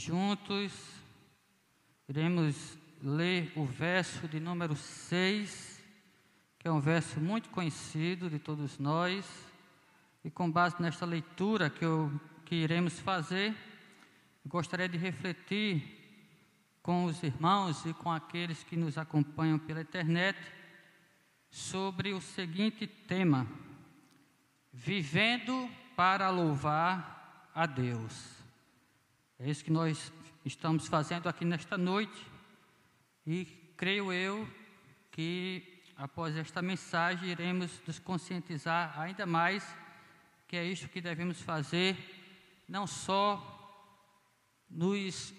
juntos iremos ler o verso de número 6, que é um verso muito conhecido de todos nós, e com base nesta leitura que, eu, que iremos fazer, gostaria de refletir com os irmãos e com aqueles que nos acompanham pela internet sobre o seguinte tema: Vivendo para louvar a Deus. É isso que nós estamos fazendo aqui nesta noite e creio eu que após esta mensagem iremos nos conscientizar ainda mais que é isso que devemos fazer, não só nos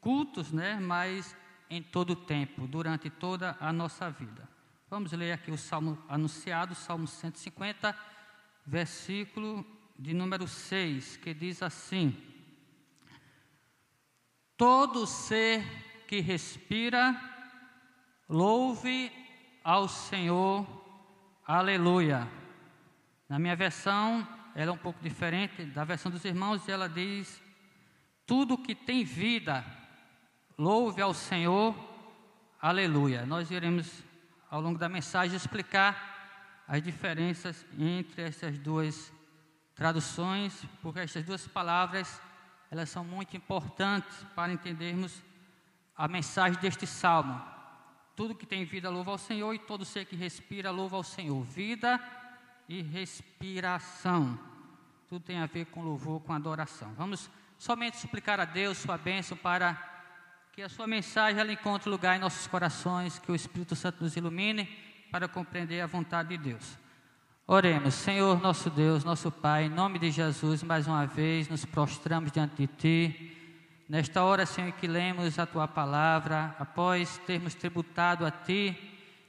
cultos, né, mas em todo o tempo, durante toda a nossa vida. Vamos ler aqui o salmo anunciado, Salmo 150, versículo de número 6, que diz assim: Todo ser que respira, louve ao Senhor, aleluia. Na minha versão, ela é um pouco diferente da versão dos irmãos, e ela diz: Tudo que tem vida, louve ao Senhor, aleluia. Nós iremos, ao longo da mensagem, explicar as diferenças entre essas duas traduções, porque essas duas palavras, elas são muito importantes para entendermos a mensagem deste salmo. Tudo que tem vida louva ao Senhor e todo ser que respira louva ao Senhor. Vida e respiração. Tudo tem a ver com louvor, com adoração. Vamos somente suplicar a Deus sua bênção para que a sua mensagem ela encontre lugar em nossos corações, que o Espírito Santo nos ilumine para compreender a vontade de Deus. Oremos, Senhor nosso Deus, nosso Pai, em nome de Jesus, mais uma vez nos prostramos diante de Ti Nesta hora, Senhor, que lemos a tua palavra, após termos tributado a ti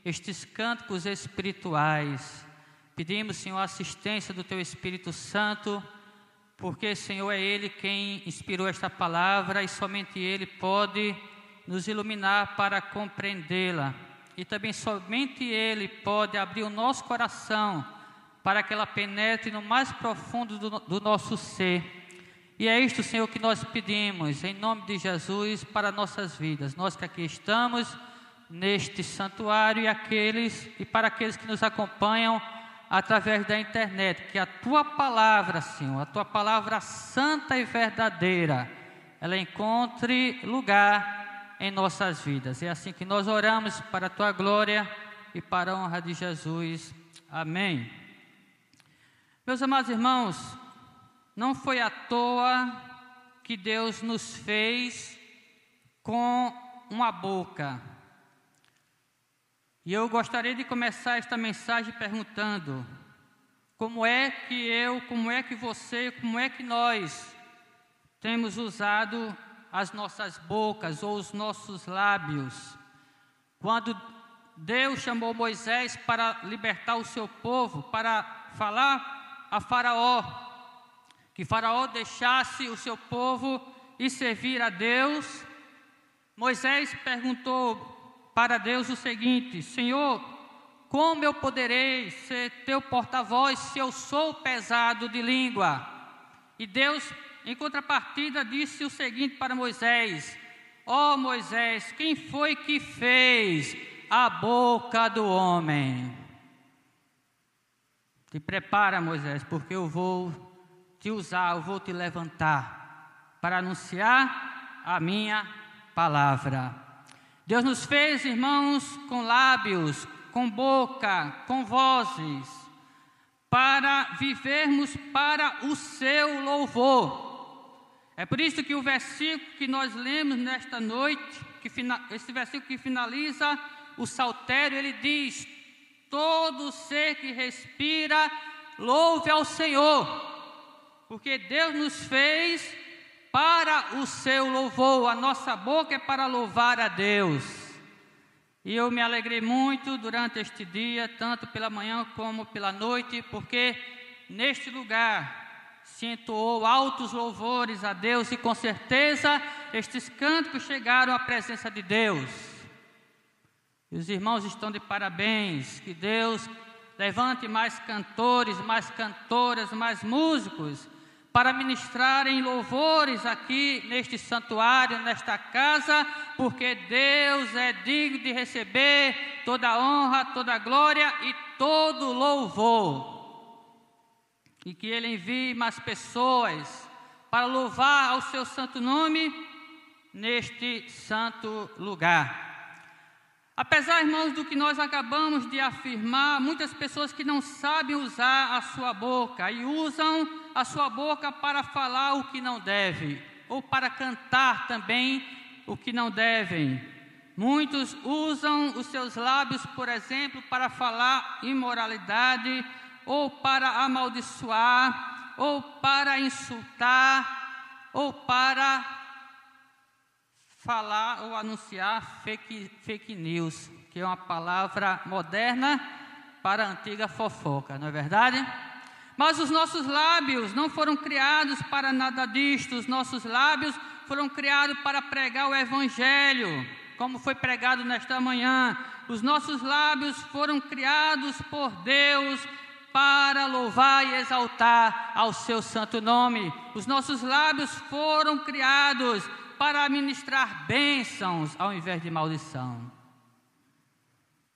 estes cânticos espirituais, pedimos, Senhor, a assistência do teu Espírito Santo, porque, Senhor, é Ele quem inspirou esta palavra e somente Ele pode nos iluminar para compreendê-la. E também somente Ele pode abrir o nosso coração para que ela penetre no mais profundo do, do nosso ser e é isto, Senhor, que nós pedimos, em nome de Jesus, para nossas vidas. Nós que aqui estamos, neste santuário, e aqueles, e para aqueles que nos acompanham através da internet, que a tua palavra, Senhor, a tua palavra santa e verdadeira, ela encontre lugar em nossas vidas. É assim que nós oramos para a tua glória e para a honra de Jesus. Amém. Meus amados irmãos, não foi à toa que Deus nos fez com uma boca. E eu gostaria de começar esta mensagem perguntando: como é que eu, como é que você, como é que nós temos usado as nossas bocas ou os nossos lábios? Quando Deus chamou Moisés para libertar o seu povo, para falar a Faraó, que Faraó deixasse o seu povo e servir a Deus, Moisés perguntou para Deus o seguinte: Senhor, como eu poderei ser teu porta-voz se eu sou pesado de língua? E Deus, em contrapartida, disse o seguinte para Moisés: Ó oh, Moisés, quem foi que fez a boca do homem? Te prepara, Moisés, porque eu vou te usar, eu vou te levantar para anunciar a minha palavra. Deus nos fez, irmãos, com lábios, com boca, com vozes, para vivermos para o seu louvor. É por isso que o versículo que nós lemos nesta noite, que esse versículo que finaliza o saltério, ele diz: Todo ser que respira, louve ao Senhor porque Deus nos fez para o seu louvor, a nossa boca é para louvar a Deus. E eu me alegrei muito durante este dia, tanto pela manhã como pela noite, porque neste lugar se entoou altos louvores a Deus e com certeza estes cânticos chegaram à presença de Deus. E os irmãos estão de parabéns, que Deus levante mais cantores, mais cantoras, mais músicos para ministrarem louvores aqui neste santuário, nesta casa, porque Deus é digno de receber toda honra, toda glória e todo louvor. E que Ele envie mais pessoas para louvar ao seu santo nome neste santo lugar. Apesar, irmãos, do que nós acabamos de afirmar, muitas pessoas que não sabem usar a sua boca e usam a sua boca para falar o que não deve, ou para cantar também o que não devem. Muitos usam os seus lábios, por exemplo, para falar imoralidade, ou para amaldiçoar, ou para insultar, ou para falar ou anunciar fake, fake news, que é uma palavra moderna para a antiga fofoca, não é verdade? Mas os nossos lábios não foram criados para nada disto, os nossos lábios foram criados para pregar o Evangelho, como foi pregado nesta manhã. Os nossos lábios foram criados por Deus para louvar e exaltar ao seu santo nome. Os nossos lábios foram criados para ministrar bênçãos ao invés de maldição.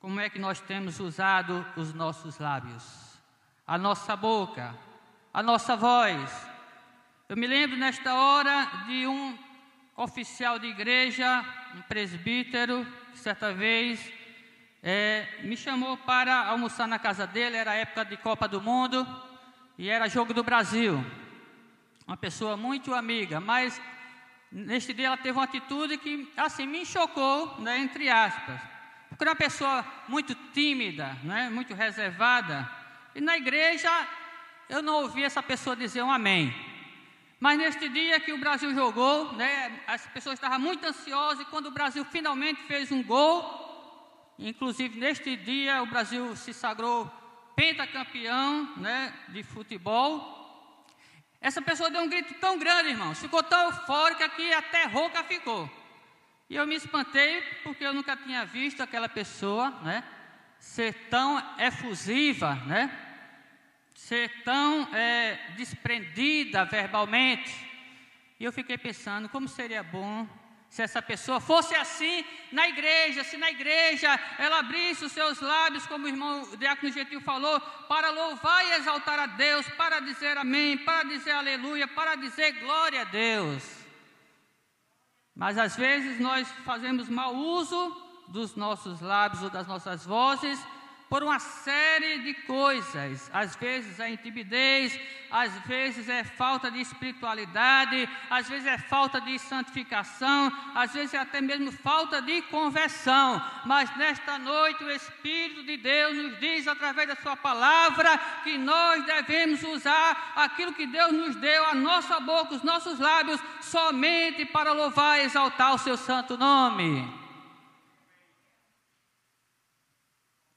Como é que nós temos usado os nossos lábios, a nossa boca, a nossa voz? Eu me lembro nesta hora de um oficial de igreja, um presbítero, que certa vez é, me chamou para almoçar na casa dele, era época de Copa do Mundo e era jogo do Brasil. Uma pessoa muito amiga, mas Neste dia ela teve uma atitude que, assim, me chocou, né, entre aspas. Porque era uma pessoa muito tímida, né, muito reservada. E na igreja eu não ouvi essa pessoa dizer um amém. Mas neste dia que o Brasil jogou, né, as pessoas estavam muito ansiosas e quando o Brasil finalmente fez um gol, inclusive neste dia o Brasil se sagrou pentacampeão né, de futebol, essa pessoa deu um grito tão grande, irmão, ficou tão eufórica que até rouca ficou. E eu me espantei porque eu nunca tinha visto aquela pessoa, né, ser tão efusiva, né, ser tão é, desprendida verbalmente. E eu fiquei pensando como seria bom se essa pessoa fosse assim na igreja, se na igreja ela abrisse os seus lábios, como o irmão Diácono Gentil falou, para louvar e exaltar a Deus, para dizer amém, para dizer aleluia, para dizer glória a Deus. Mas às vezes nós fazemos mau uso dos nossos lábios ou das nossas vozes por uma série de coisas. Às vezes é intimidez, às vezes é falta de espiritualidade, às vezes é falta de santificação, às vezes é até mesmo falta de conversão. Mas nesta noite o Espírito de Deus nos diz através da Sua palavra que nós devemos usar aquilo que Deus nos deu, a nossa boca, os nossos lábios, somente para louvar e exaltar o Seu santo nome.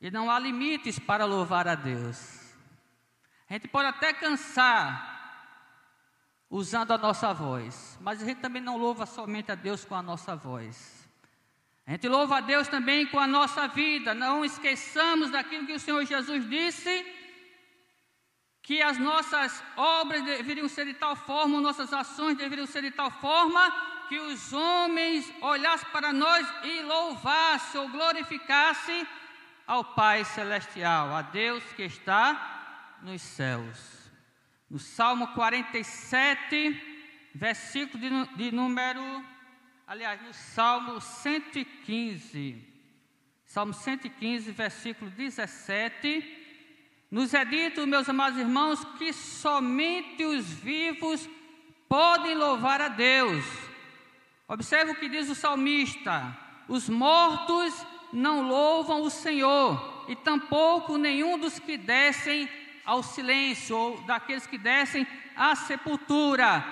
E não há limites para louvar a Deus. A gente pode até cansar usando a nossa voz, mas a gente também não louva somente a Deus com a nossa voz. A gente louva a Deus também com a nossa vida. Não esqueçamos daquilo que o Senhor Jesus disse, que as nossas obras deveriam ser de tal forma, nossas ações deveriam ser de tal forma, que os homens olhassem para nós e louvassem ou glorificassem ao Pai Celestial, a Deus que está nos céus. No Salmo 47, versículo de, de número, aliás, no Salmo 115, Salmo 115, versículo 17, nos é dito, meus amados irmãos, que somente os vivos podem louvar a Deus. Observe o que diz o salmista: os mortos não louvam o Senhor, e tampouco nenhum dos que descem ao silêncio, ou daqueles que descem à sepultura.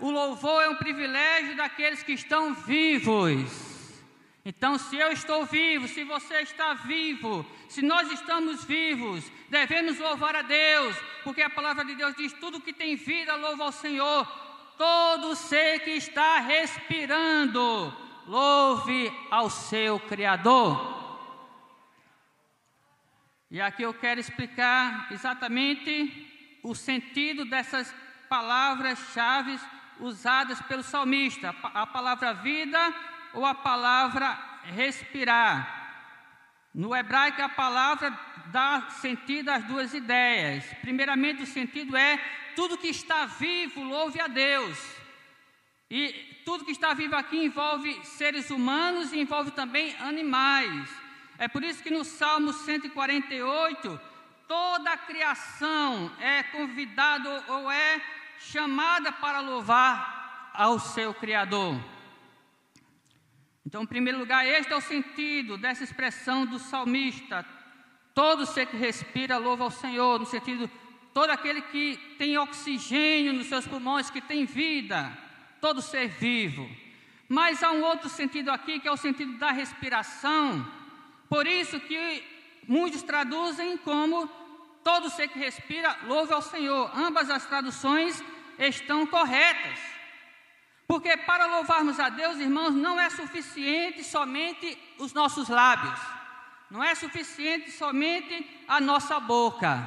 O louvor é um privilégio daqueles que estão vivos. Então, se eu estou vivo, se você está vivo, se nós estamos vivos, devemos louvar a Deus, porque a palavra de Deus diz: tudo que tem vida louva ao Senhor, todo ser que está respirando louve ao seu Criador. E aqui eu quero explicar exatamente o sentido dessas palavras-chave usadas pelo salmista: a palavra vida ou a palavra respirar. No hebraico, a palavra dá sentido às duas ideias. Primeiramente, o sentido é tudo que está vivo, louve a Deus. E tudo que está vivo aqui envolve seres humanos e envolve também animais. É por isso que no Salmo 148, toda a criação é convidada ou é chamada para louvar ao seu Criador. Então, em primeiro lugar, este é o sentido dessa expressão do salmista. Todo ser que respira louva ao Senhor, no sentido, todo aquele que tem oxigênio nos seus pulmões, que tem vida, todo ser vivo. Mas há um outro sentido aqui, que é o sentido da respiração. Por isso que muitos traduzem como todo ser que respira louva ao Senhor. Ambas as traduções estão corretas. Porque para louvarmos a Deus, irmãos, não é suficiente somente os nossos lábios, não é suficiente somente a nossa boca.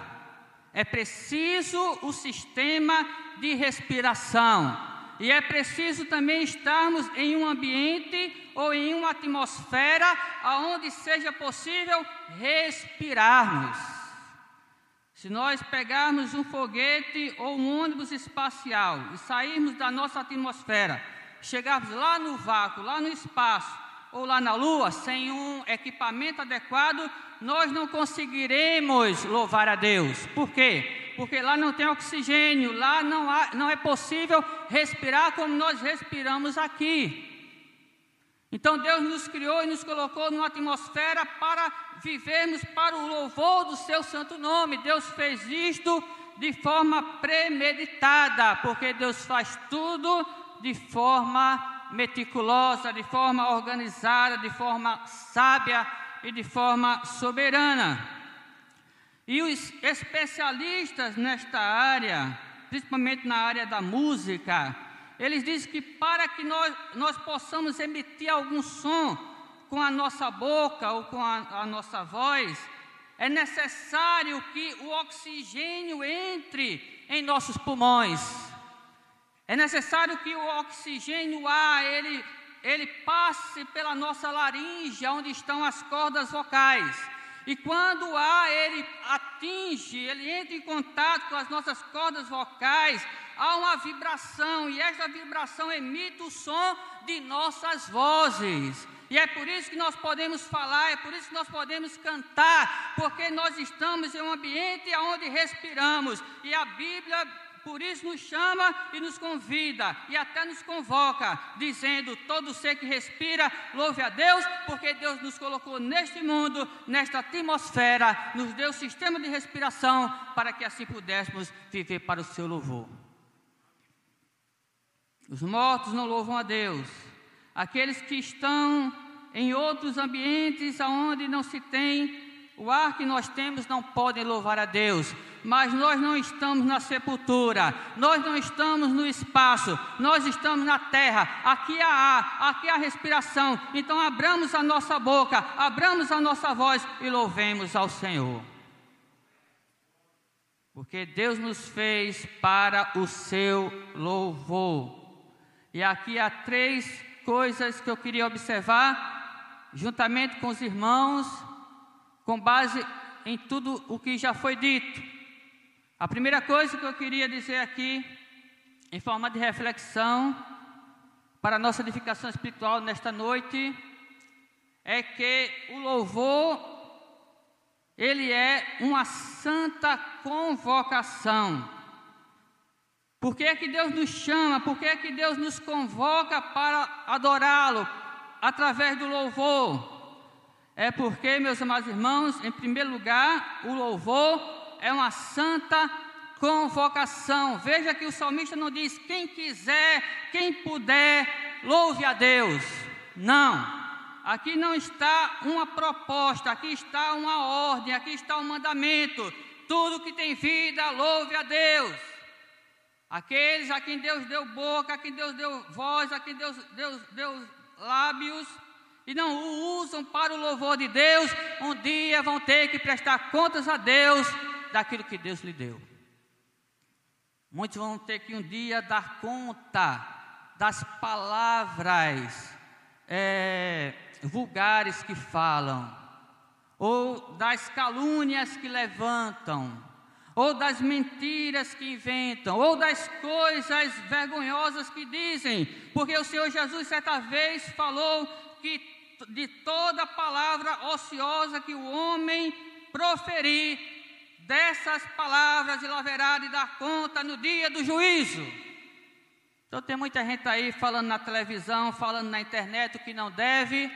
É preciso o sistema de respiração. E é preciso também estarmos em um ambiente ou em uma atmosfera onde seja possível respirarmos. Se nós pegarmos um foguete ou um ônibus espacial e sairmos da nossa atmosfera, chegarmos lá no vácuo, lá no espaço ou lá na Lua, sem um equipamento adequado, nós não conseguiremos louvar a Deus. Por quê? Porque lá não tem oxigênio, lá não, há, não é possível respirar como nós respiramos aqui. Então Deus nos criou e nos colocou numa atmosfera para vivermos para o louvor do seu santo nome. Deus fez isto de forma premeditada, porque Deus faz tudo de forma meticulosa, de forma organizada, de forma sábia e de forma soberana. E os especialistas nesta área, principalmente na área da música, eles dizem que para que nós, nós possamos emitir algum som com a nossa boca ou com a, a nossa voz, é necessário que o oxigênio entre em nossos pulmões. É necessário que o oxigênio, ar, ele, ele passe pela nossa laringe, onde estão as cordas vocais. E quando o ar ele atinge, ele entra em contato com as nossas cordas vocais, há uma vibração e esta vibração emite o som de nossas vozes. E é por isso que nós podemos falar, é por isso que nós podemos cantar, porque nós estamos em um ambiente onde respiramos. E a Bíblia por isso nos chama e nos convida e até nos convoca, dizendo: todo ser que respira, louve a Deus, porque Deus nos colocou neste mundo, nesta atmosfera, nos deu sistema de respiração para que assim pudéssemos viver para o seu louvor. Os mortos não louvam a Deus. Aqueles que estão em outros ambientes onde não se tem o ar que nós temos não podem louvar a Deus, mas nós não estamos na sepultura, nós não estamos no espaço, nós estamos na terra. Aqui há ar, aqui há respiração. Então abramos a nossa boca, abramos a nossa voz e louvemos ao Senhor. Porque Deus nos fez para o seu louvor. E aqui há três coisas que eu queria observar, juntamente com os irmãos, com base em tudo o que já foi dito. A primeira coisa que eu queria dizer aqui, em forma de reflexão, para a nossa edificação espiritual nesta noite, é que o louvor, ele é uma santa convocação. Por que é que Deus nos chama? Por que é que Deus nos convoca para adorá-lo através do louvor? É porque, meus amados irmãos, em primeiro lugar, o louvor é uma santa convocação. Veja que o salmista não diz quem quiser, quem puder, louve a Deus. Não. Aqui não está uma proposta, aqui está uma ordem, aqui está um mandamento. Tudo que tem vida, louve a Deus. Aqueles a quem Deus deu boca, a quem Deus deu voz, a quem Deus, Deus deu lábios, e não o usam para o louvor de Deus, um dia vão ter que prestar contas a Deus daquilo que Deus lhe deu. Muitos vão ter que um dia dar conta das palavras é, vulgares que falam, ou das calúnias que levantam, ou das mentiras que inventam, ou das coisas vergonhosas que dizem, porque o Senhor Jesus certa vez falou que de toda palavra ociosa que o homem proferir, dessas palavras ele haverá de dar conta no dia do juízo. Então tem muita gente aí falando na televisão, falando na internet o que não deve,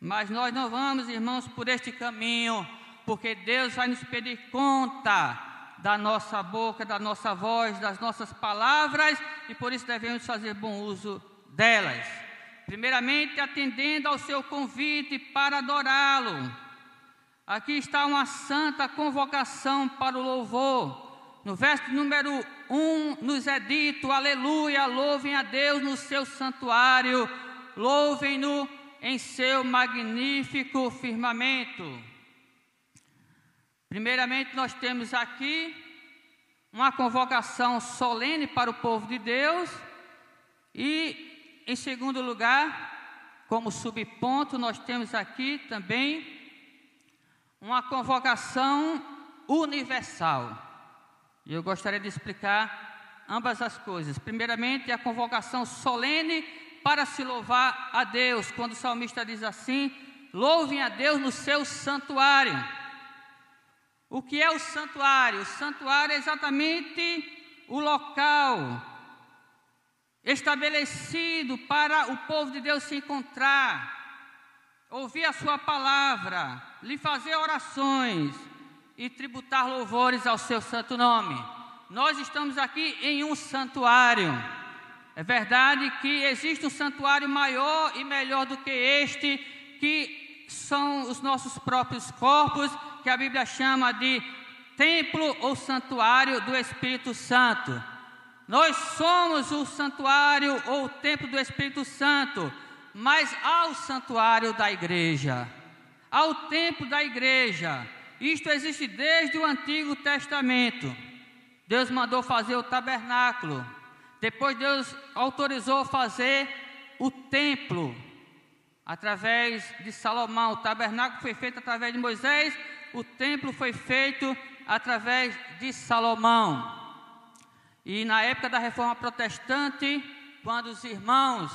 mas nós não vamos, irmãos, por este caminho, porque Deus vai nos pedir conta da nossa boca, da nossa voz, das nossas palavras, e por isso devemos fazer bom uso delas. Primeiramente, atendendo ao seu convite para adorá-lo. Aqui está uma santa convocação para o louvor. No verso número 1 nos é dito: Aleluia, louvem a Deus no seu santuário, louvem-no em seu magnífico firmamento. Primeiramente, nós temos aqui uma convocação solene para o povo de Deus, e, em segundo lugar, como subponto, nós temos aqui também uma convocação universal. E eu gostaria de explicar ambas as coisas. Primeiramente, a convocação solene para se louvar a Deus, quando o salmista diz assim: louvem a Deus no seu santuário. O que é o santuário? O santuário é exatamente o local estabelecido para o povo de Deus se encontrar, ouvir a sua palavra, lhe fazer orações e tributar louvores ao seu santo nome. Nós estamos aqui em um santuário. É verdade que existe um santuário maior e melhor do que este, que são os nossos próprios corpos, que a Bíblia chama de templo ou santuário do Espírito Santo. Nós somos o santuário ou o templo do Espírito Santo, mas ao santuário da igreja, ao templo da igreja, isto existe desde o Antigo Testamento. Deus mandou fazer o tabernáculo. Depois Deus autorizou fazer o templo através de Salomão. O tabernáculo foi feito através de Moisés, o templo foi feito através de Salomão. E na época da reforma protestante, quando os irmãos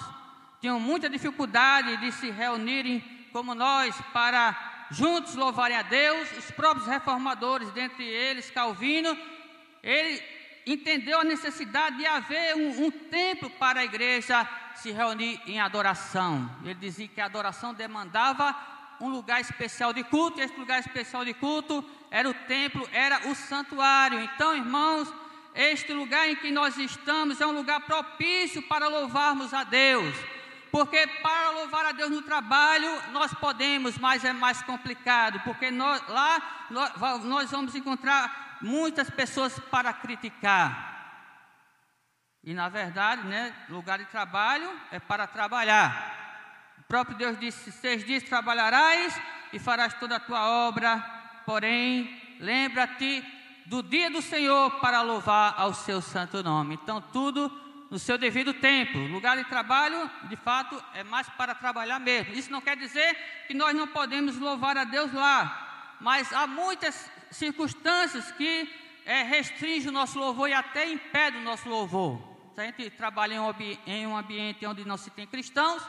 tinham muita dificuldade de se reunirem como nós para juntos louvarem a Deus, os próprios reformadores, dentre eles Calvino, ele entendeu a necessidade de haver um, um templo para a igreja se reunir em adoração. Ele dizia que a adoração demandava um lugar especial de culto, e esse lugar especial de culto era o templo, era o santuário. Então, irmãos, este lugar em que nós estamos é um lugar propício para louvarmos a Deus. Porque para louvar a Deus no trabalho nós podemos, mas é mais complicado, porque nós, lá nós, nós vamos encontrar muitas pessoas para criticar. E na verdade, né, lugar de trabalho é para trabalhar. O próprio Deus disse: Seis dias trabalharás e farás toda a tua obra, porém, lembra-te do dia do Senhor para louvar ao seu santo nome. Então, tudo no seu devido tempo. Lugar de trabalho, de fato, é mais para trabalhar mesmo. Isso não quer dizer que nós não podemos louvar a Deus lá, mas há muitas circunstâncias que é, restringem o nosso louvor e até impedem o nosso louvor. Se a gente trabalha em um ambiente onde não se tem cristãos,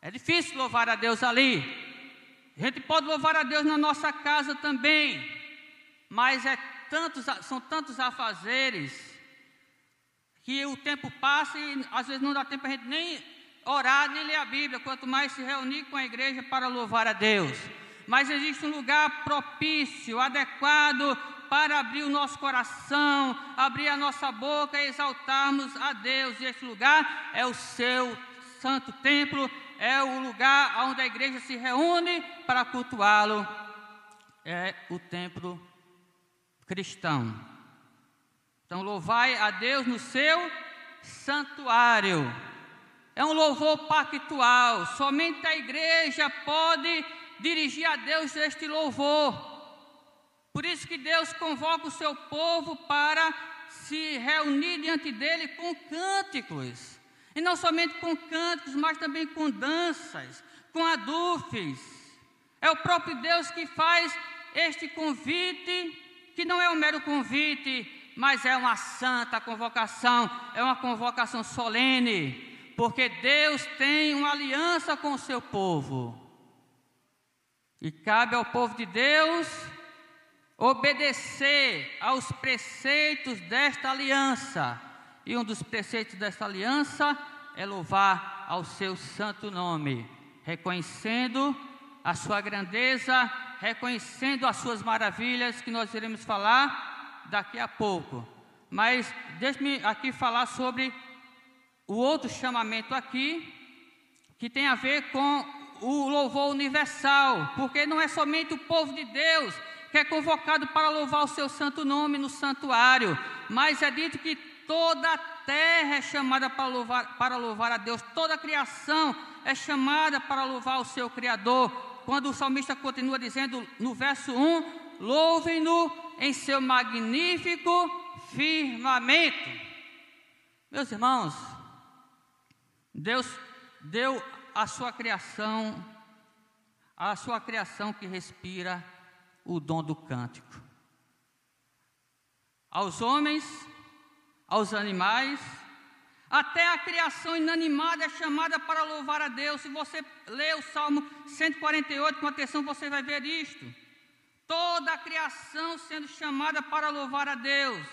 é difícil louvar a Deus ali. A gente pode louvar a Deus na nossa casa também, mas é tantos, são tantos afazeres que o tempo passa e às vezes não dá tempo a gente nem orar, nem ler a Bíblia, quanto mais se reunir com a igreja para louvar a Deus. Mas existe um lugar propício, adequado para abrir o nosso coração, abrir a nossa boca e exaltarmos a Deus. E esse lugar é o seu santo templo, é o lugar onde a igreja se reúne para cultuá-lo. É o templo cristão. Então, louvai a Deus no seu santuário. É um louvor pactual. Somente a igreja pode dirigir a Deus este louvor. Por isso que Deus convoca o seu povo para se reunir diante dele com cânticos. E não somente com cânticos, mas também com danças, com adufes. É o próprio Deus que faz este convite, que não é um mero convite, mas é uma santa convocação, é uma convocação solene, porque Deus tem uma aliança com o seu povo. E cabe ao povo de Deus obedecer aos preceitos desta aliança. E um dos preceitos desta aliança é louvar ao seu santo nome, reconhecendo a sua grandeza, reconhecendo as suas maravilhas, que nós iremos falar daqui a pouco. Mas deixe-me aqui falar sobre o outro chamamento aqui, que tem a ver com o louvor universal, porque não é somente o povo de Deus que é convocado para louvar o seu santo nome no santuário, mas é dito que toda a terra é chamada para louvar, para louvar a Deus, toda a criação é chamada para louvar o seu Criador. Quando o salmista continua dizendo no verso 1: Louvem-no em seu magnífico firmamento. Meus irmãos, Deus deu a sua criação, a sua criação que respira o dom do cântico. Aos homens, aos animais, até a criação inanimada é chamada para louvar a Deus. Se você ler o Salmo 148 com atenção, você vai ver isto. Toda a criação sendo chamada para louvar a Deus.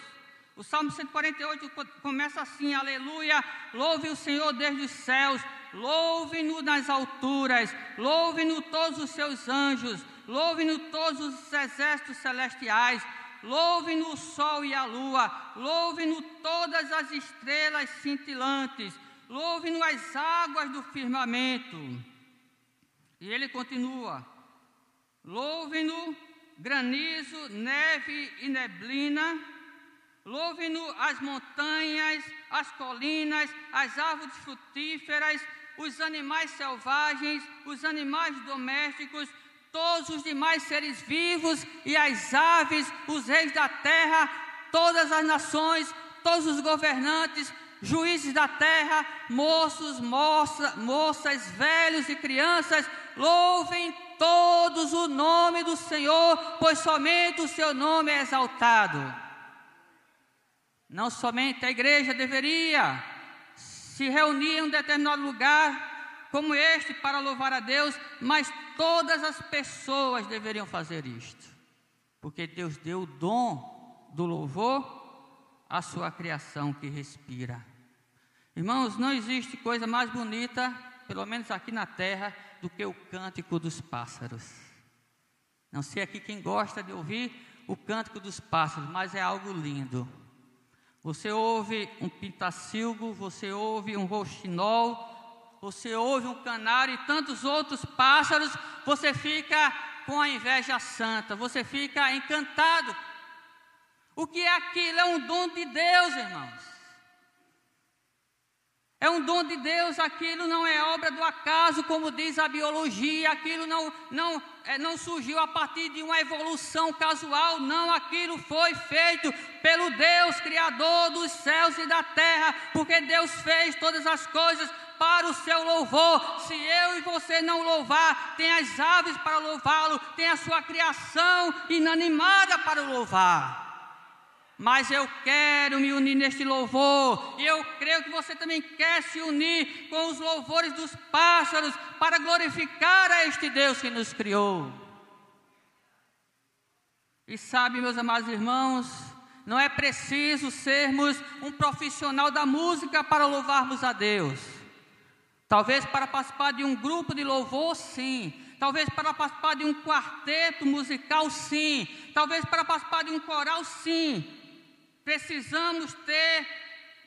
O Salmo 148 começa assim: Aleluia, louve o Senhor desde os céus, louve-no nas alturas, louve-no todos os seus anjos, louve-no todos os exércitos celestiais, louve-no o sol e a lua, louve-no todas as estrelas cintilantes, louve-no as águas do firmamento. E ele continua: louve-no granizo, neve e neblina, louve-no as montanhas, as colinas, as árvores frutíferas, os animais selvagens, os animais domésticos, todos os demais seres vivos e as aves, os reis da terra, todas as nações, todos os governantes, juízes da terra, moços, moça, moças, velhos e crianças, louvem todos o nome do Senhor, pois somente o seu nome é exaltado. Não somente a igreja deveria se reunir em um determinado lugar como este para louvar a Deus, mas todas as pessoas deveriam fazer isto, porque Deus deu o dom do louvor à sua criação que respira. Irmãos, não existe coisa mais bonita, pelo menos aqui na terra, do que o cântico dos pássaros. Não sei aqui quem gosta de ouvir o cântico dos pássaros, mas é algo lindo. Você ouve um pintacilgo, você ouve um roxinol, você ouve um canário e tantos outros pássaros, você fica com a inveja santa, você fica encantado. O que é aquilo? É um dom de Deus, irmãos. É um dom de Deus, aquilo não é obra do acaso, como diz a biologia, aquilo não, não, é, não surgiu a partir de uma evolução casual, não, aquilo foi feito pelo Deus, Criador dos céus e da terra, porque Deus fez todas as coisas para o seu louvor. Se eu e você não louvar, tem as aves para louvá-lo, tem a sua criação inanimada para louvar. Mas eu quero me unir neste louvor, e eu creio que você também quer se unir com os louvores dos pássaros para glorificar a este Deus que nos criou. E sabe, meus amados irmãos, não é preciso sermos um profissional da música para louvarmos a Deus. Talvez para participar de um grupo de louvor, sim. Talvez para participar de um quarteto musical, sim. Talvez para participar de um coral, sim. Precisamos ter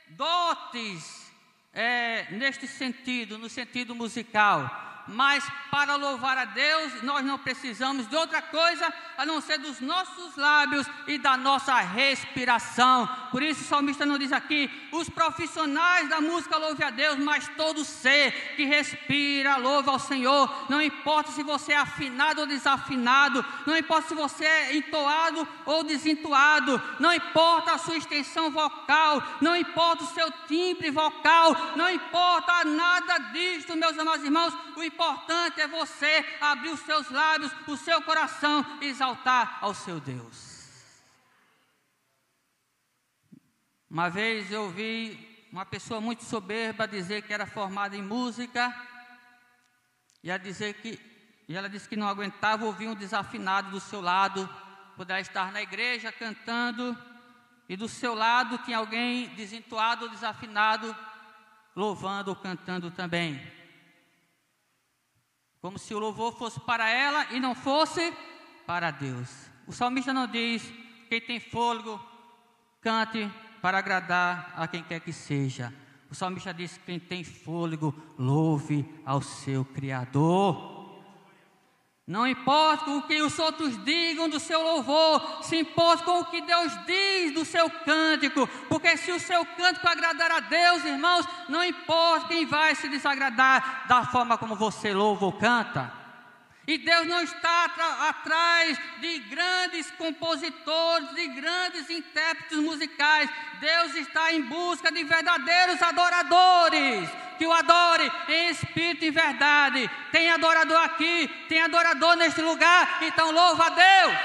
dotes é, neste sentido, no sentido musical. Mas para louvar a Deus, nós não precisamos de outra coisa a não ser dos nossos lábios e da nossa respiração. Por isso o salmista não diz aqui: os profissionais da música louve a Deus, mas todo ser que respira louva ao Senhor. Não importa se você é afinado ou desafinado, não importa se você é entoado ou desentoado, não importa a sua extensão vocal, não importa o seu timbre vocal, não importa nada disso, meus amados irmãos. O importante é você abrir os seus lábios, o seu coração, exaltar ao seu Deus. Uma vez eu vi uma pessoa muito soberba dizer que era formada em música e a dizer que e ela disse que não aguentava ouvir um desafinado do seu lado, poderá estar na igreja cantando e do seu lado tinha alguém desentoado ou desafinado louvando ou cantando também como se o louvor fosse para ela e não fosse para Deus. O salmista não diz: quem tem fôlego, cante para agradar a quem quer que seja. O salmista diz: quem tem fôlego, louve ao seu Criador. Não importa o que os outros digam do seu louvor, se importa com o que Deus diz do seu cântico, porque se o seu cântico agradar a Deus, irmãos, não importa quem vai se desagradar da forma como você louva ou canta. E Deus não está atrás de grandes compositores, de grandes intérpretes musicais. Deus está em busca de verdadeiros adoradores que o adore em espírito e verdade. Tem adorador aqui, tem adorador neste lugar, então louva a Deus.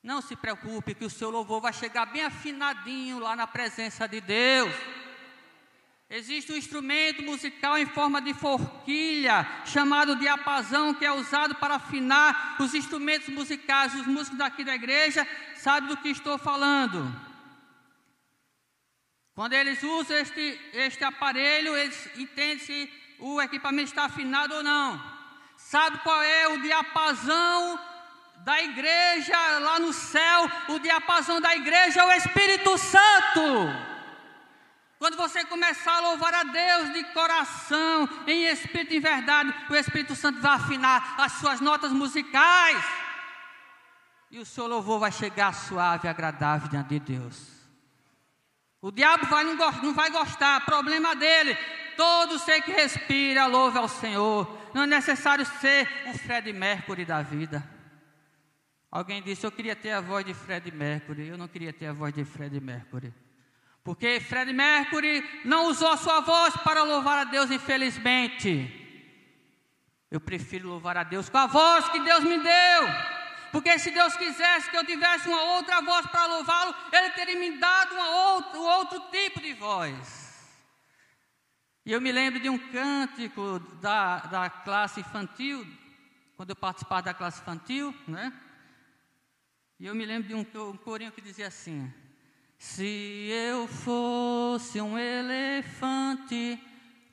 Não se preocupe que o seu louvor vai chegar bem afinadinho lá na presença de Deus. Existe um instrumento musical em forma de forquilha, chamado diapasão, que é usado para afinar os instrumentos musicais. Os músicos daqui da igreja sabem do que estou falando. Quando eles usam este, este aparelho, eles entendem se o equipamento está afinado ou não. Sabe qual é o diapasão da igreja lá no céu? O diapasão da igreja é o Espírito Santo. Quando você começar a louvar a Deus de coração, em espírito e em verdade, o Espírito Santo vai afinar as suas notas musicais. E o seu louvor vai chegar suave agradável diante de Deus. O diabo vai, não, não vai gostar, problema dele. Todo ser que respira, louve ao Senhor. Não é necessário ser o Fred Mercury da vida. Alguém disse: Eu queria ter a voz de Fred Mercury. Eu não queria ter a voz de Fred Mercury. Porque Fred Mercury não usou sua voz para louvar a Deus, infelizmente. Eu prefiro louvar a Deus com a voz que Deus me deu. Porque se Deus quisesse que eu tivesse uma outra voz para louvá-lo, Ele teria me dado outra, um outro tipo de voz. E eu me lembro de um cântico da, da classe infantil, quando eu participava da classe infantil, né? E eu me lembro de um, um corinho que dizia assim: se eu fosse um elefante,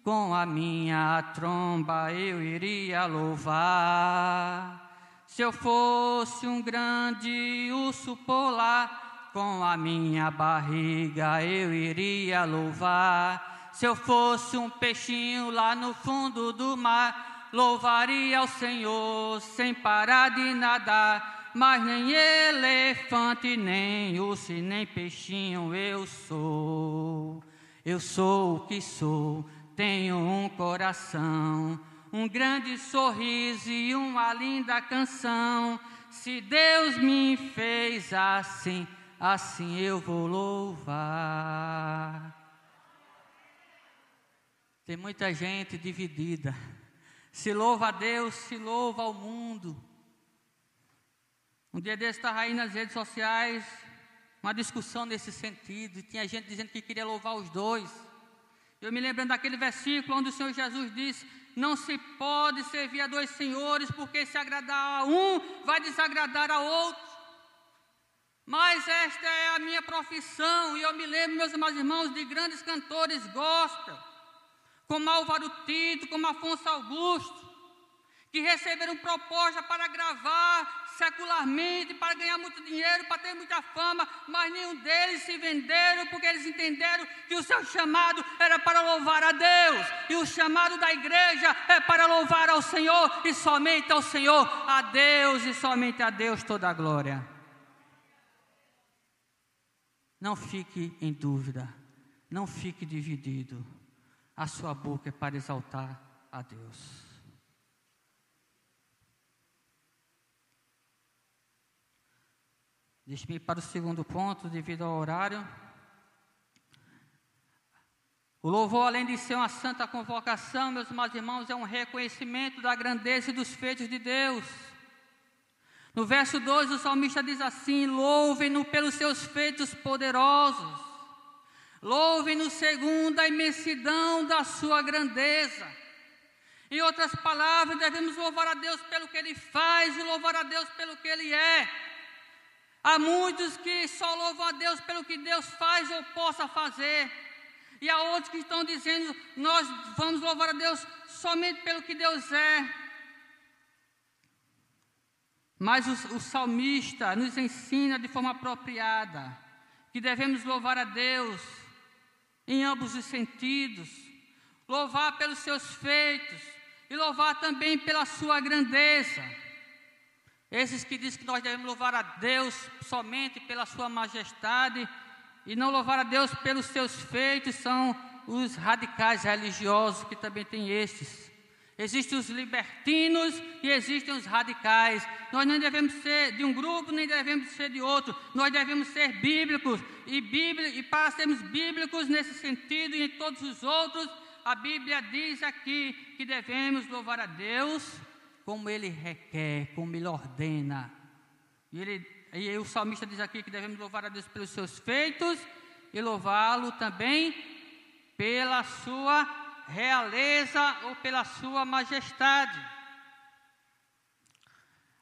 com a minha tromba eu iria louvar. Se eu fosse um grande urso polar, com a minha barriga eu iria louvar. Se eu fosse um peixinho lá no fundo do mar, louvaria ao Senhor sem parar de nadar mas nem elefante, nem urso, nem peixinho eu sou. Eu sou o que sou, tenho um coração, um grande sorriso e uma linda canção. Se Deus me fez assim, assim eu vou louvar. Tem muita gente dividida. Se louva a Deus, se louva ao mundo. Um dia desse estava aí nas redes sociais uma discussão nesse sentido, e tinha gente dizendo que queria louvar os dois. Eu me lembrando daquele versículo onde o Senhor Jesus disse: Não se pode servir a dois senhores, porque se agradar a um, vai desagradar a outro. Mas esta é a minha profissão, e eu me lembro, meus amados irmãos, de grandes cantores gospel, como Álvaro Tito, como Afonso Augusto, que receberam proposta para gravar secularmente, para ganhar muito dinheiro, para ter muita fama, mas nenhum deles se venderam porque eles entenderam que o seu chamado era para louvar a Deus, e o chamado da igreja é para louvar ao Senhor e somente ao Senhor, a Deus e somente a Deus toda a glória. Não fique em dúvida, não fique dividido. A sua boca é para exaltar a Deus. Deixe-me para o segundo ponto, devido ao horário. O louvor, além de ser uma santa convocação, meus amados irmãos, é um reconhecimento da grandeza e dos feitos de Deus. No verso 2, o salmista diz assim: Louvem-no pelos seus feitos poderosos, louvem-no segundo a imensidão da sua grandeza. Em outras palavras, devemos louvar a Deus pelo que Ele faz e louvar a Deus pelo que Ele é. Há muitos que só louvam a Deus pelo que Deus faz ou possa fazer. E há outros que estão dizendo, nós vamos louvar a Deus somente pelo que Deus é. Mas o, o salmista nos ensina de forma apropriada que devemos louvar a Deus em ambos os sentidos, louvar pelos seus feitos e louvar também pela sua grandeza. Esses que dizem que nós devemos louvar a Deus somente pela Sua majestade e não louvar a Deus pelos seus feitos são os radicais religiosos, que também tem estes. Existem os libertinos e existem os radicais. Nós não devemos ser de um grupo, nem devemos ser de outro. Nós devemos ser bíblicos. E, bíblia, e para sermos bíblicos nesse sentido e em todos os outros, a Bíblia diz aqui que devemos louvar a Deus como ele requer, como ele ordena. E, ele, e o salmista diz aqui que devemos louvar a Deus pelos seus feitos e louvá-lo também pela sua realeza ou pela sua majestade.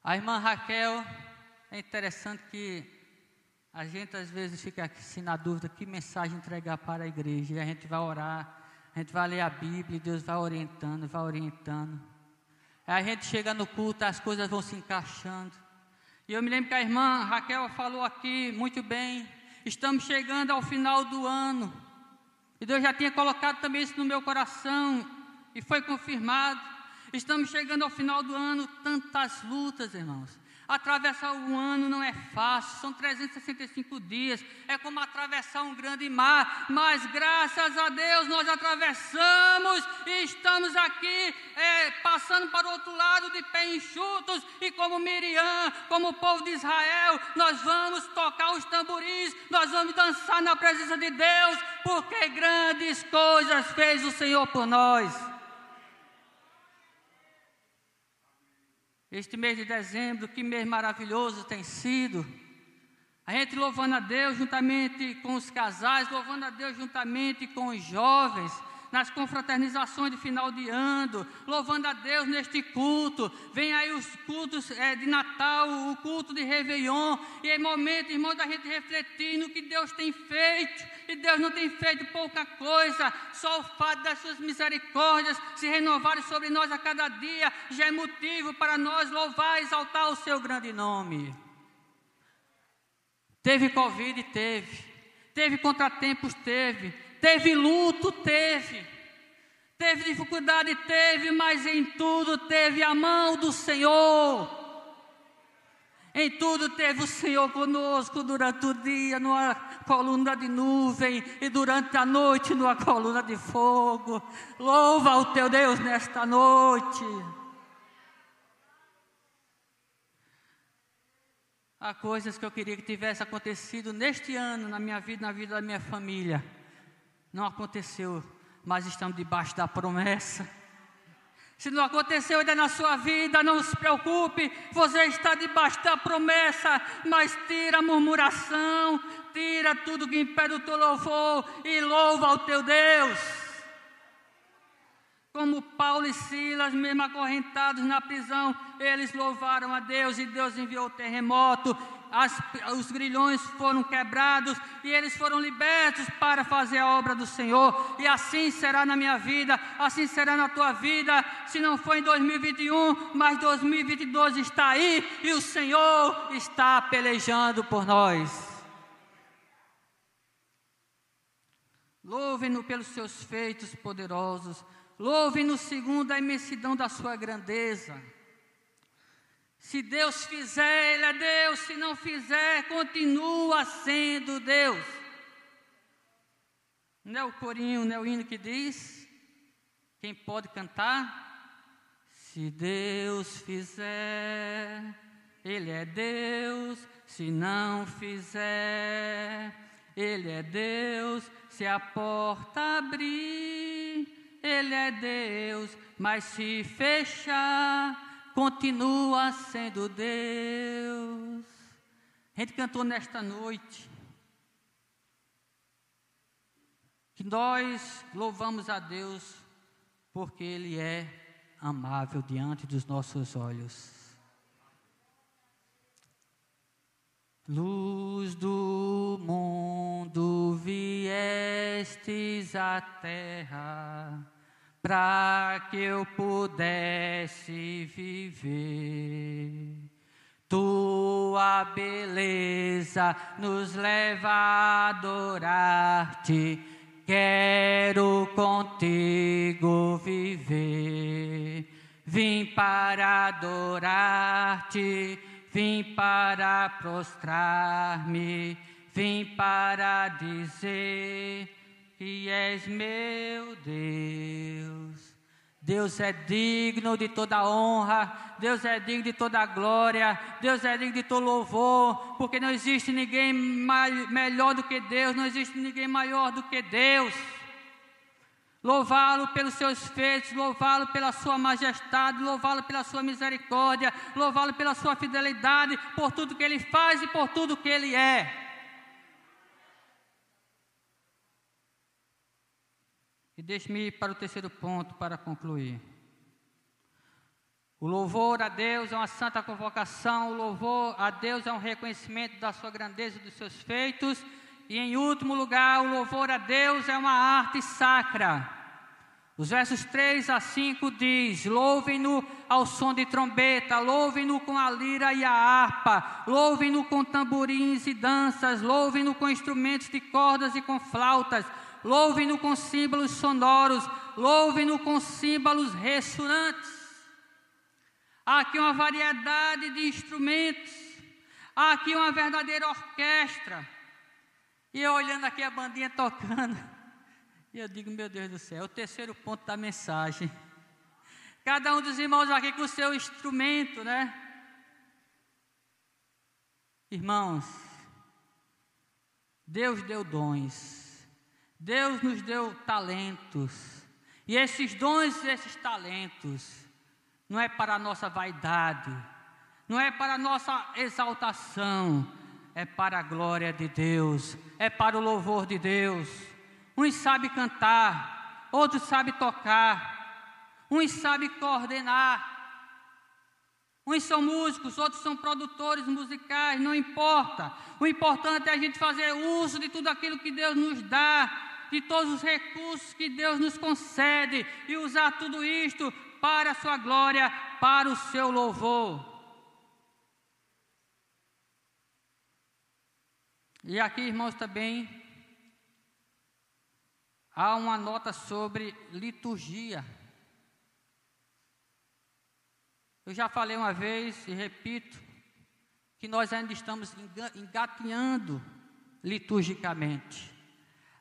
A irmã Raquel, é interessante que a gente às vezes fica assim na dúvida que mensagem entregar para a igreja. E a gente vai orar, a gente vai ler a Bíblia e Deus vai orientando, vai orientando. A gente chega no culto, as coisas vão se encaixando. E eu me lembro que a irmã Raquel falou aqui muito bem. Estamos chegando ao final do ano. E Deus já tinha colocado também isso no meu coração. E foi confirmado. Estamos chegando ao final do ano, tantas lutas, irmãos. Atravessar um ano não é fácil, são 365 dias, é como atravessar um grande mar, mas graças a Deus nós atravessamos e estamos aqui é, passando para o outro lado de pé enxutos, e como Miriam, como o povo de Israel, nós vamos tocar os tamboris, nós vamos dançar na presença de Deus, porque grandes coisas fez o Senhor por nós. Este mês de dezembro, que mês maravilhoso tem sido. A gente louvando a Deus juntamente com os casais, louvando a Deus juntamente com os jovens, nas confraternizações de final de ano, louvando a Deus neste culto. Vem aí os cultos é, de Natal, o culto de Réveillon, e é momento, irmão, da gente refletir no que Deus tem feito. E Deus não tem feito pouca coisa, só o fato das suas misericórdias se renovarem sobre nós a cada dia já é motivo para nós louvar e exaltar o seu grande nome. Teve Covid? Teve. Teve contratempos? Teve Teve luto? Teve. Teve dificuldade? Teve, mas em tudo teve a mão do Senhor. Em tudo teve o Senhor conosco durante o dia, numa coluna de nuvem, e durante a noite, numa coluna de fogo. Louva o teu Deus nesta noite. Há coisas que eu queria que tivesse acontecido neste ano, na minha vida, na vida da minha família. Não aconteceu, mas estamos debaixo da promessa. Se não aconteceu ainda na sua vida, não se preocupe, você está debaixo da promessa, mas tira a murmuração, tira tudo que impede o teu louvor e louva ao teu Deus. Como Paulo e Silas, mesmo acorrentados na prisão, eles louvaram a Deus e Deus enviou o terremoto, as, os grilhões foram quebrados e eles foram libertos para fazer a obra do Senhor. E assim será na minha vida, assim será na tua vida. Se não foi em 2021, mas 2022 está aí e o Senhor está pelejando por nós. Louve-no pelos seus feitos poderosos Louve-no segundo a imensidão da sua grandeza. Se Deus fizer, Ele é Deus. Se não fizer, continua sendo Deus. Não é o corinho, não é o hino que diz? Quem pode cantar? Se Deus fizer, Ele é Deus. Se não fizer, Ele é Deus. Se a porta abrir, ele é Deus, mas se fechar, continua sendo Deus. A gente cantou nesta noite que nós louvamos a Deus porque Ele é amável diante dos nossos olhos. Luz do mundo viestes à terra para que eu pudesse viver. Tua beleza nos leva a adorar-te. Quero contigo viver. Vim para adorar-te, vim para prostrar-me, vim para dizer que és meu Deus. Deus é digno de toda honra, Deus é digno de toda glória, Deus é digno de todo louvor, porque não existe ninguém melhor do que Deus, não existe ninguém maior do que Deus. Louvá-lo pelos seus feitos, louvá-lo pela sua majestade, louvá-lo pela sua misericórdia, louvá-lo pela sua fidelidade, por tudo que ele faz e por tudo que ele é. E deixe-me ir para o terceiro ponto para concluir. O louvor a Deus é uma santa convocação, o louvor a Deus é um reconhecimento da sua grandeza e dos seus feitos. E em último lugar, o louvor a Deus é uma arte sacra. Os versos 3 a 5 diz: Louvem-no ao som de trombeta, louvem-no com a lira e a harpa, louvem-no com tamborins e danças, louvem-no com instrumentos de cordas e com flautas, louvem-no com símbolos sonoros, louvem-no com símbolos ressonantes. Há aqui uma variedade de instrumentos, há aqui uma verdadeira orquestra. E eu olhando aqui a bandinha tocando, e eu digo, meu Deus do céu, é o terceiro ponto da mensagem. Cada um dos irmãos aqui com o seu instrumento, né? Irmãos, Deus deu dons. Deus nos deu talentos. E esses dons, esses talentos, não é para a nossa vaidade, não é para a nossa exaltação, é para a glória de Deus, é para o louvor de Deus. Uns sabem cantar, outros sabem tocar, uns sabem coordenar, Uns são músicos, outros são produtores musicais, não importa. O importante é a gente fazer uso de tudo aquilo que Deus nos dá de todos os recursos que Deus nos concede e usar tudo isto para a sua glória, para o seu louvor. E aqui, irmãos, também há uma nota sobre liturgia. Eu já falei uma vez e repito que nós ainda estamos engatinhando liturgicamente.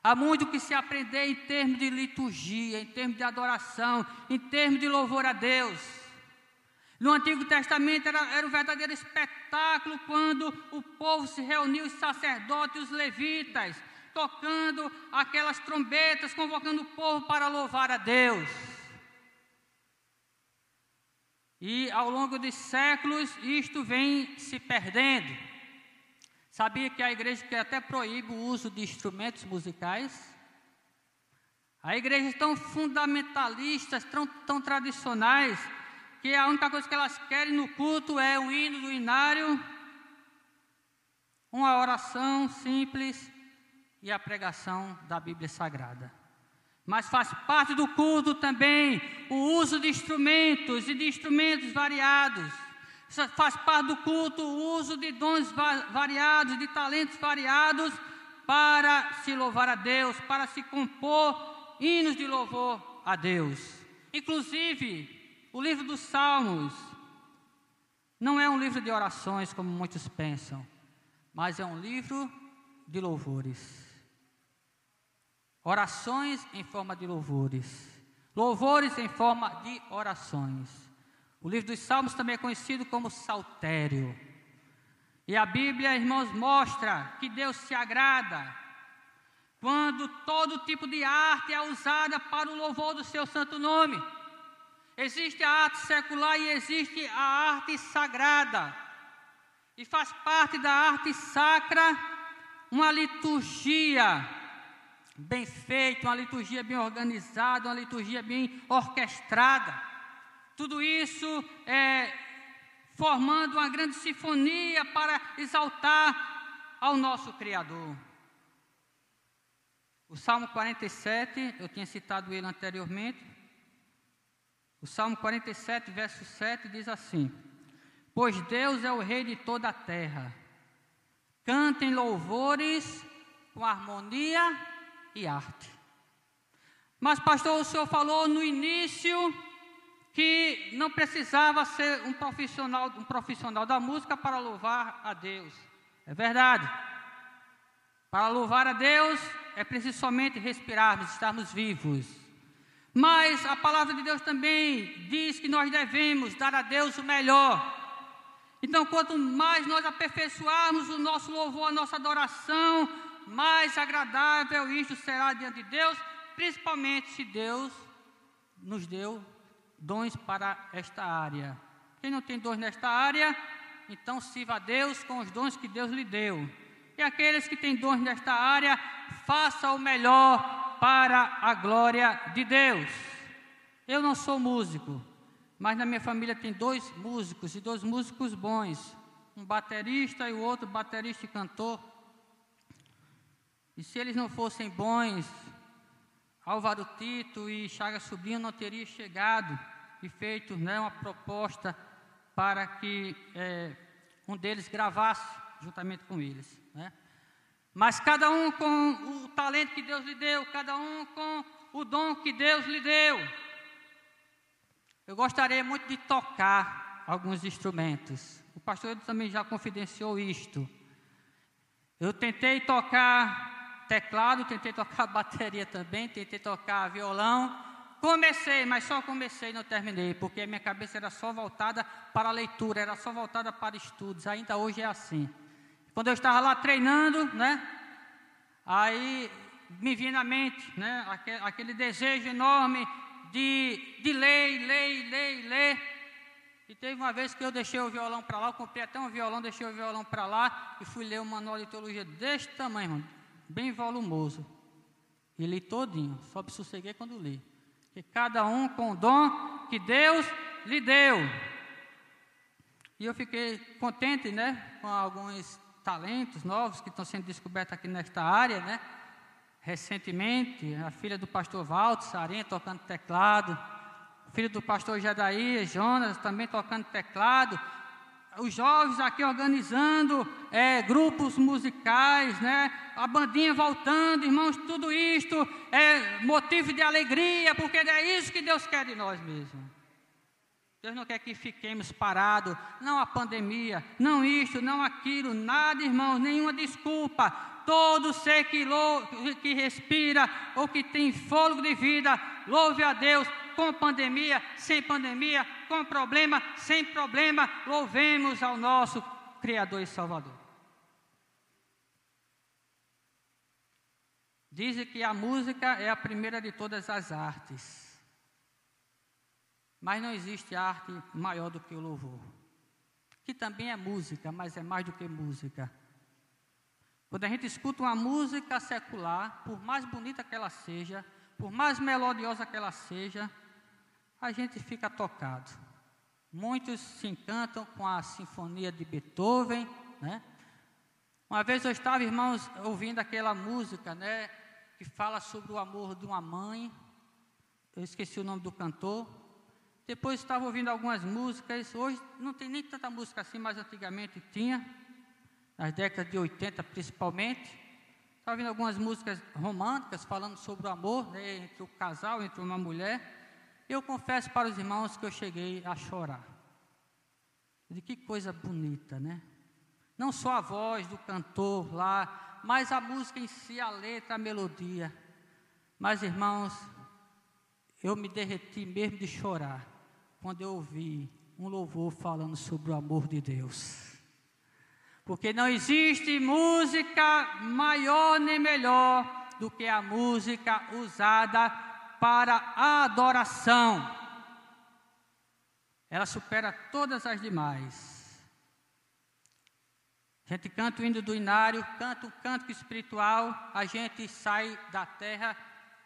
Há muito que se aprender em termos de liturgia, em termos de adoração, em termos de louvor a Deus. No Antigo Testamento era, era um verdadeiro espetáculo quando o povo se reuniu, os sacerdotes e os levitas, tocando aquelas trombetas, convocando o povo para louvar a Deus. E ao longo de séculos isto vem se perdendo. Sabia que a igreja que até proíbe o uso de instrumentos musicais? Há igrejas tão fundamentalistas, tão, tão tradicionais, que a única coisa que elas querem no culto é o hino do inário, uma oração simples e a pregação da Bíblia Sagrada. Mas faz parte do culto também o uso de instrumentos e de instrumentos variados. Faz parte do culto o uso de dons variados, de talentos variados, para se louvar a Deus, para se compor hinos de louvor a Deus. Inclusive, o livro dos Salmos não é um livro de orações, como muitos pensam, mas é um livro de louvores. Orações em forma de louvores. Louvores em forma de orações. O livro dos Salmos também é conhecido como saltério. E a Bíblia, irmãos, mostra que Deus se agrada quando todo tipo de arte é usada para o louvor do seu santo nome. Existe a arte secular e existe a arte sagrada. E faz parte da arte sacra uma liturgia bem feita, uma liturgia bem organizada, uma liturgia bem orquestrada. Tudo isso é formando uma grande sinfonia para exaltar ao nosso Criador. O Salmo 47, eu tinha citado ele anteriormente. O Salmo 47, verso 7 diz assim: Pois Deus é o Rei de toda a terra. Cantem louvores com harmonia e arte. Mas, pastor, o senhor falou no início que não precisava ser um profissional, um profissional da música para louvar a Deus. É verdade. Para louvar a Deus é preciso somente respirarmos, estarmos vivos. Mas a palavra de Deus também diz que nós devemos dar a Deus o melhor. Então, quanto mais nós aperfeiçoarmos o nosso louvor, a nossa adoração, mais agradável isto será diante de Deus, principalmente se Deus nos deu dons para esta área. Quem não tem dons nesta área, então sirva a Deus com os dons que Deus lhe deu. E aqueles que têm dons nesta área, faça o melhor para a glória de Deus. Eu não sou músico, mas na minha família tem dois músicos e dois músicos bons, um baterista e o outro baterista e cantor. E se eles não fossem bons, Álvaro Tito e Chagas Sobrinho não teriam chegado e feito né, uma proposta para que é, um deles gravasse juntamente com eles. Né? Mas cada um com o talento que Deus lhe deu, cada um com o dom que Deus lhe deu. Eu gostaria muito de tocar alguns instrumentos. O pastor também já confidenciou isto. Eu tentei tocar teclado, tentei tocar bateria também, tentei tocar violão, Comecei, mas só comecei, não terminei, porque a minha cabeça era só voltada para a leitura, era só voltada para estudos. Ainda hoje é assim. Quando eu estava lá treinando, né? Aí me vinha na mente, né? Aquele, aquele desejo enorme de, de ler, ler, ler, ler. E teve uma vez que eu deixei o violão para lá, eu comprei até um violão, deixei o violão para lá e fui ler um manual de teologia deste tamanho, irmão, bem volumoso. E li todinho, só me sosseguei quando li que cada um com o dom que Deus lhe deu. E eu fiquei contente, né, com alguns talentos novos que estão sendo descobertos aqui nesta área, né? Recentemente, a filha do pastor Walter, Sarinha, tocando teclado, filho do pastor Jadaí, Jonas, também tocando teclado, os jovens aqui organizando é, grupos musicais, né? A bandinha voltando, irmãos, tudo isto é motivo de alegria, porque é isso que Deus quer de nós mesmos. Deus não quer que fiquemos parados, não a pandemia, não isto, não aquilo, nada, irmãos, nenhuma desculpa. Todo ser que, que respira ou que tem fôlego de vida, louve a Deus, com pandemia, sem pandemia, com problema, sem problema, louvemos ao nosso Criador e Salvador. Dizem que a música é a primeira de todas as artes. Mas não existe arte maior do que o louvor. Que também é música, mas é mais do que música. Quando a gente escuta uma música secular, por mais bonita que ela seja, por mais melodiosa que ela seja, a gente fica tocado. Muitos se encantam com a sinfonia de Beethoven, né? Uma vez eu estava, irmãos, ouvindo aquela música, né, que fala sobre o amor de uma mãe. Eu esqueci o nome do cantor. Depois estava ouvindo algumas músicas. Hoje não tem nem tanta música assim, mas antigamente tinha, nas décadas de 80 principalmente. Estava ouvindo algumas músicas românticas falando sobre o amor né, entre o casal, entre uma mulher. Eu confesso para os irmãos que eu cheguei a chorar. De que coisa bonita, né? Não só a voz do cantor lá, mas a música em si, a letra, a melodia. Mas, irmãos, eu me derreti mesmo de chorar quando eu ouvi um louvor falando sobre o amor de Deus. Porque não existe música maior nem melhor do que a música usada para a adoração. Ela supera todas as demais. A gente canta o hino do inário, canta um canto espiritual, a gente sai da terra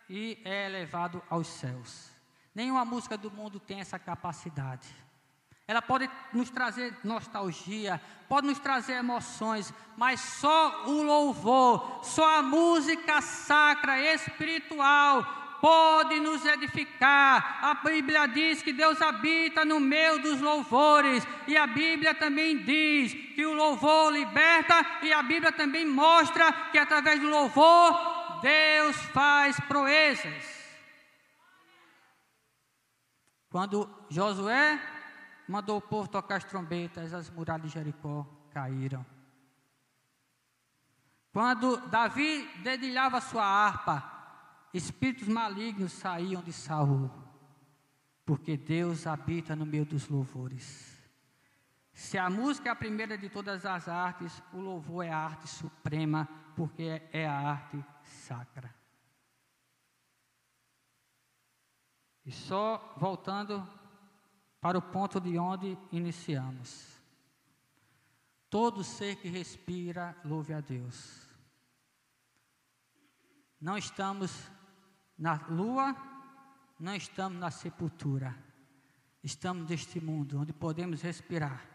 e é elevado aos céus. Nenhuma música do mundo tem essa capacidade. Ela pode nos trazer nostalgia, pode nos trazer emoções, mas só o louvor, só a música sacra, espiritual, pode nos edificar. A Bíblia diz que Deus habita no meio dos louvores, e a Bíblia também diz que o louvor liberta, e a Bíblia também mostra que através do louvor Deus faz proezas. Quando Josué mandou o povo tocar as trombetas, as muralhas de Jericó caíram. Quando Davi dedilhava sua harpa, espíritos malignos saíam de Saul, porque Deus habita no meio dos louvores. Se a música é a primeira de todas as artes, o louvor é a arte suprema, porque é a arte sacra. E só voltando para o ponto de onde iniciamos. Todo ser que respira, louve a Deus. Não estamos na lua, não estamos na sepultura. Estamos neste mundo onde podemos respirar.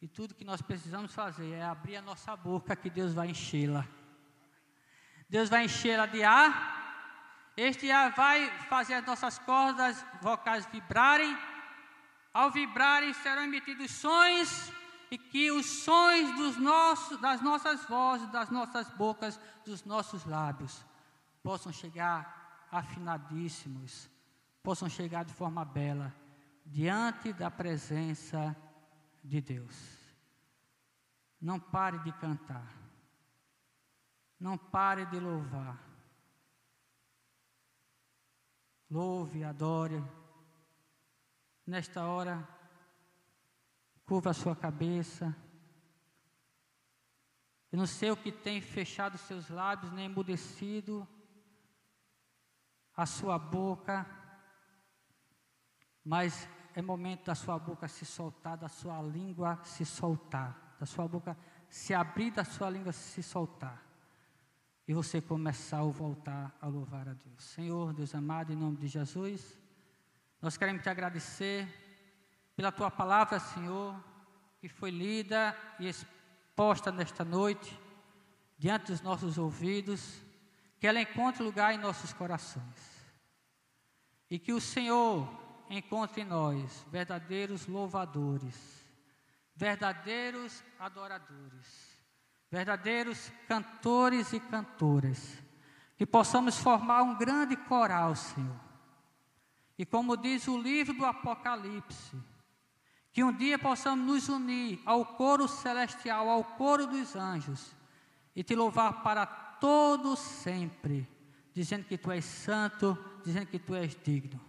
E tudo que nós precisamos fazer é abrir a nossa boca que Deus vai enchê-la. Deus vai enchê-la de ar. Este ar vai fazer as nossas cordas vocais vibrarem. Ao vibrarem serão emitidos sons e que os sons dos nossos, das nossas vozes, das nossas bocas, dos nossos lábios possam chegar afinadíssimos, possam chegar de forma bela diante da presença de Deus. Não pare de cantar. Não pare de louvar. Louve, adore. Nesta hora, curva a sua cabeça. Eu não sei o que tem fechado seus lábios, nem emudecido a sua boca, mas é momento da sua boca se soltar, da sua língua se soltar, da sua boca se abrir, da sua língua se soltar. E você começar a voltar a louvar a Deus. Senhor, Deus amado, em nome de Jesus, nós queremos te agradecer pela tua palavra, Senhor, que foi lida e exposta nesta noite, diante dos nossos ouvidos que ela encontre lugar em nossos corações. E que o Senhor encontre em nós verdadeiros louvadores, verdadeiros adoradores, verdadeiros cantores e cantoras, que possamos formar um grande coral, Senhor. E como diz o livro do Apocalipse, que um dia possamos nos unir ao coro celestial, ao coro dos anjos, e te louvar para todo sempre, dizendo que tu és santo, dizendo que tu és digno.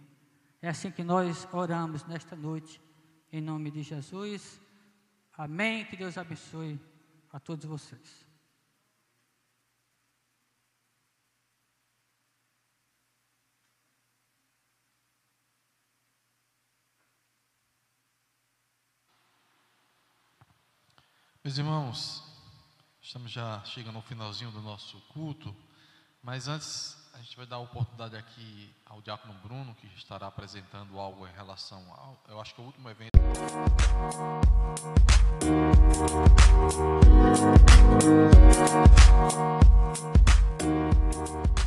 É assim que nós oramos nesta noite, em nome de Jesus. Amém. Que Deus abençoe a todos vocês. Meus irmãos, Estamos já chegando ao finalzinho do nosso culto, mas antes a gente vai dar a oportunidade aqui ao Diácono Bruno, que estará apresentando algo em relação ao, eu acho que é o último evento. Música